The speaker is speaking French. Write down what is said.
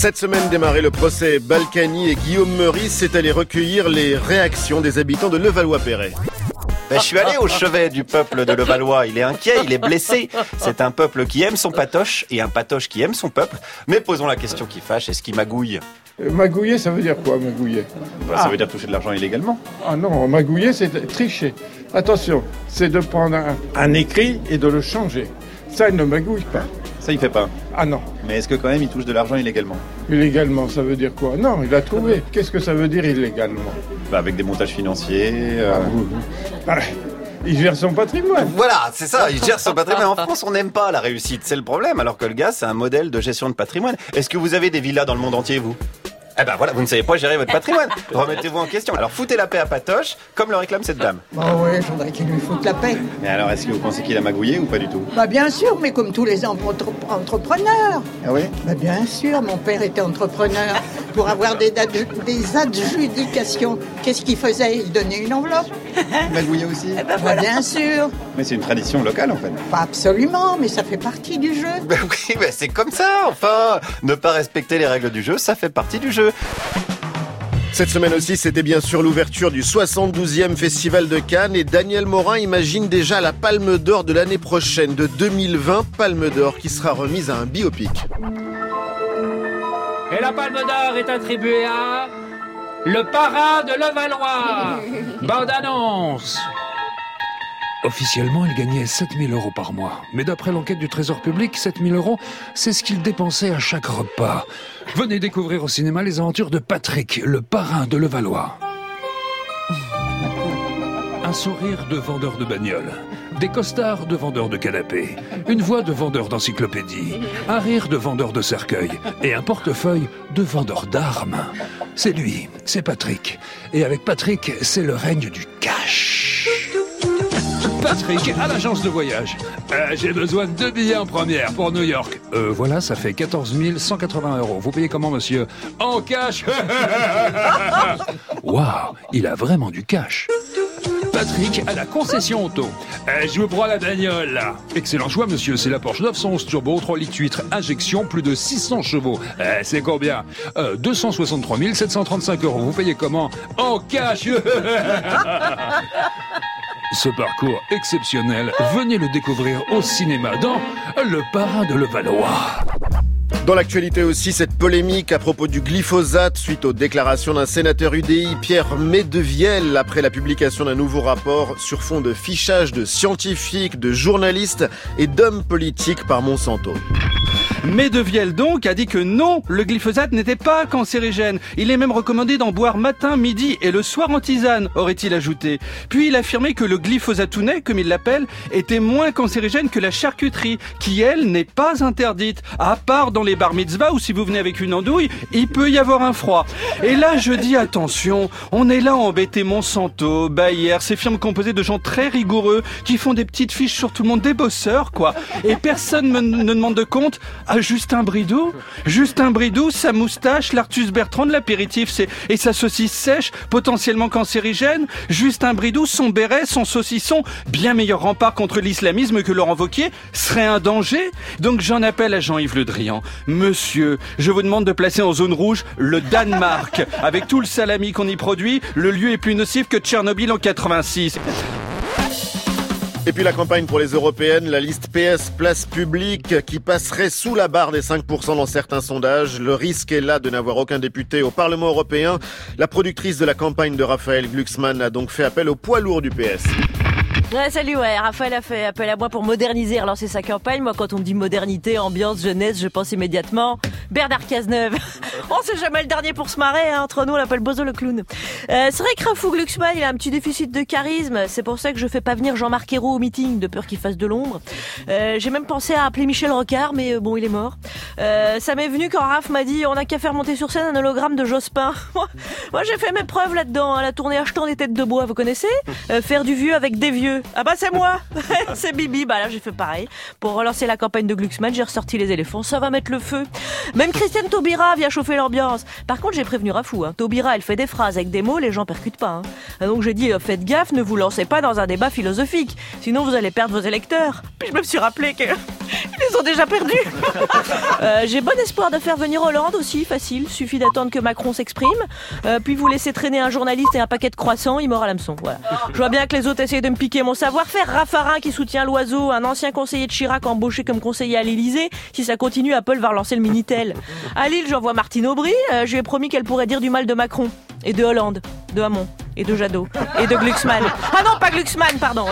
Cette semaine démarrait le procès Balkany et Guillaume Meurice est allé recueillir les réactions des habitants de Levallois-Perret. Ben, je suis allé au chevet du peuple de Levallois. Il est inquiet, il est blessé. C'est un peuple qui aime son patoche et un patoche qui aime son peuple. Mais posons la question qui fâche, est-ce qu'il magouille Euh, Magouiller, ça veut dire quoi, magouiller Ben, Ça veut dire toucher de l'argent illégalement. Ah non, magouiller, c'est tricher. Attention, c'est de prendre un, un écrit et de le changer. Ça, il ne magouille pas. Ça, il fait pas. Ah non, Mais est-ce que quand même il touche de l'argent illégalement? Illégalement, ça veut dire quoi? Non, il a trouvé. Qu'est-ce que ça veut dire illégalement? Ben, Avec des montages financiers. euh, Ah, Il gère son patrimoine. Voilà, c'est ça, il gère son patrimoine. En France, on n'aime pas la réussite, c'est le problème, alors que le gars, c'est un modèle de gestion de patrimoine. Est-ce que vous avez des villas dans le monde entier, vous? Eh ben voilà, vous ne savez pas gérer votre patrimoine. Remettez-vous en question. Alors foutez la paix à Patoche, comme le réclame cette dame. Bah ouais, je voudrais qu'il lui foute la paix. Mais alors, est-ce que vous pensez qu'il a magouillé ou pas du tout? Bah bien sûr, mais comme tous les entre- entrepreneurs. Ah oui? Bah bien sûr, mon père était entrepreneur. Pour avoir des adjudications, qu'est-ce qu'il faisait? Il donnait une enveloppe. Magouillé aussi Bah bien sûr. Mais c'est une tradition locale en fait. Pas absolument, mais ça fait partie du jeu. Ben oui, ben c'est comme ça, enfin Ne pas respecter les règles du jeu, ça fait partie du jeu. Cette semaine aussi, c'était bien sûr l'ouverture du 72e Festival de Cannes et Daniel Morin imagine déjà la Palme d'Or de l'année prochaine, de 2020, Palme d'Or qui sera remise à un biopic. Et la palme d'or est attribuée à le parrain de Levallois. Bande annonce. Officiellement, il gagnait 7000 euros par mois. Mais d'après l'enquête du Trésor public, 7000 euros, c'est ce qu'il dépensait à chaque repas. Venez découvrir au cinéma les aventures de Patrick, le parrain de Levallois. Un sourire de vendeur de bagnole. Des costards de vendeur de canapé. Une voix de vendeur d'encyclopédie. Un rire de vendeur de cercueil. Et un portefeuille de vendeur d'armes. C'est lui, c'est Patrick. Et avec Patrick, c'est le règne du cash. Patrick, à l'agence de voyage. Euh, J'ai besoin de deux billets en première pour New York. Euh, voilà, ça fait 14 180 euros. Vous payez comment, monsieur? En cash Waouh, il a vraiment du cash. Patrick à la concession auto. Euh, je vous prends la bagnole là. Excellent choix monsieur, c'est la Porsche 911 Turbo 3 litres 8 injection, plus de 600 chevaux. Euh, c'est combien? Euh, 263 735 euros. Vous payez comment? En cash Ce parcours exceptionnel, venez le découvrir au cinéma dans Le Parrain de Levallois. Dans l'actualité aussi, cette polémique à propos du glyphosate suite aux déclarations d'un sénateur UDI, Pierre Medevielle, après la publication d'un nouveau rapport sur fond de fichage de scientifiques, de journalistes et d'hommes politiques par Monsanto. Medevielle donc a dit que non, le glyphosate n'était pas cancérigène. Il est même recommandé d'en boire matin, midi et le soir en tisane, aurait-il ajouté. Puis il a affirmé que le glyphosatounet, comme il l'appelle, était moins cancérigène que la charcuterie, qui elle n'est pas interdite, à part dans les bar mitzvahs où si vous venez avec une andouille, il peut y avoir un froid. Et là je dis attention, on est là à embêter Monsanto, Bayer, ces firmes composées de gens très rigoureux qui font des petites fiches sur tout le monde, des bosseurs quoi. Et personne ne demande de compte à Justin Bridou? Justin Bridou, sa moustache, l'Artus Bertrand de l'apéritif, et sa saucisse sèche, potentiellement cancérigène. Justin Bridou, son béret, son saucisson, bien meilleur rempart contre l'islamisme que Laurent Wauquiez, serait un danger. Donc j'en appelle à Jean-Yves Le Drian. Monsieur, je vous demande de placer en zone rouge le Danemark. Avec tout le salami qu'on y produit, le lieu est plus nocif que Tchernobyl en 86. Et puis la campagne pour les européennes, la liste PS place publique qui passerait sous la barre des 5% dans certains sondages. Le risque est là de n'avoir aucun député au Parlement européen. La productrice de la campagne de Raphaël Glucksmann a donc fait appel au poids lourd du PS. Salut. Raphaël a fait appel à moi pour moderniser, relancer sa campagne. Moi, quand on me dit modernité, ambiance, jeunesse, je pense immédiatement Bernard Cazeneuve. oh, c'est jamais le dernier pour se marrer, hein. Entre nous, on l'appelle Bozo le clown. Euh, c'est vrai que Rafou Glucksmann, il a un petit déficit de charisme. C'est pour ça que je fais pas venir Jean-Marc Ayrault au meeting, de peur qu'il fasse de l'ombre. Euh, j'ai même pensé à appeler Michel Rocard, mais euh, bon, il est mort. Ça m'est venu quand Raph m'a dit, on a qu'à faire monter sur scène un hologramme de Jospin. Moi, j'ai fait mes preuves là-dedans, à la tournée achetant des têtes de bois, vous connaissez? Faire du vieux avec des vieux. Ah bah c'est moi C'est Bibi, bah là j'ai fait pareil. Pour relancer la campagne de Glucksmann, j'ai ressorti les éléphants, ça va mettre le feu. Même Christiane Taubira vient chauffer l'ambiance. Par contre, j'ai prévenu Rafou, hein. Taubira, elle fait des phrases avec des mots, les gens percutent pas. hein. Donc j'ai dit, euh, faites gaffe, ne vous lancez pas dans un débat philosophique, sinon vous allez perdre vos électeurs. Puis je me suis rappelé que Ils ont déjà perdu. Euh, J'ai bon espoir de faire venir Hollande aussi, facile. Suffit d'attendre que Macron s'exprime. Euh, puis vous laissez traîner un journaliste et un paquet de croissants, il mord à l'hameçon. Je vois bien que les autres essayent de me piquer mon savoir-faire. Raffarin qui soutient l'oiseau, un ancien conseiller de Chirac embauché comme conseiller à l'Elysée. Si ça continue, Apple va relancer le Minitel. À Lille, j'envoie Martine Aubry. Euh, je lui ai promis qu'elle pourrait dire du mal de Macron. Et de Hollande. De Hamon. Et de Jadot. Et de Glucksmann. Ah non, pas Glucksmann, pardon.